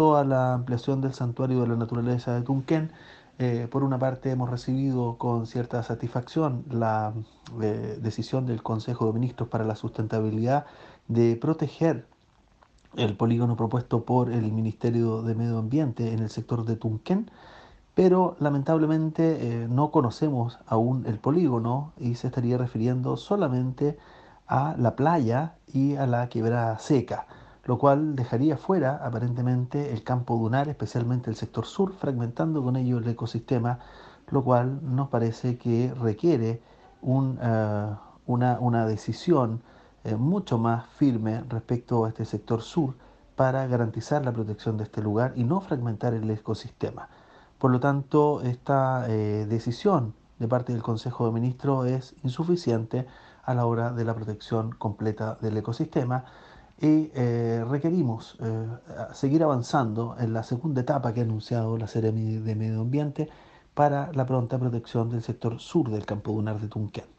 respecto a la ampliación del santuario de la naturaleza de Tunquén, eh, por una parte hemos recibido con cierta satisfacción la eh, decisión del Consejo de Ministros para la Sustentabilidad de proteger el polígono propuesto por el Ministerio de Medio Ambiente en el sector de Tunquén, pero lamentablemente no conocemos aún el polígono y se estaría refiriendo solamente a la playa y a la quebrada seca lo cual dejaría fuera aparentemente el campo dunar, especialmente el sector sur, fragmentando con ello el ecosistema, lo cual nos parece que requiere un, uh, una, una, decisión eh, mucho más firme respecto a este sector sur para garantizar la protección de este lugar y no fragmentar el ecosistema. Por lo tanto, esta eh, decisión de parte del Consejo de Ministros es insuficiente a la hora de la protección completa del ecosistema y eh, requerimos eh, seguir avanzando en la segunda etapa que ha anunciado la Seremi de Medio Ambiente para la pronta protección del sector sur del campo dunar de Tunquén.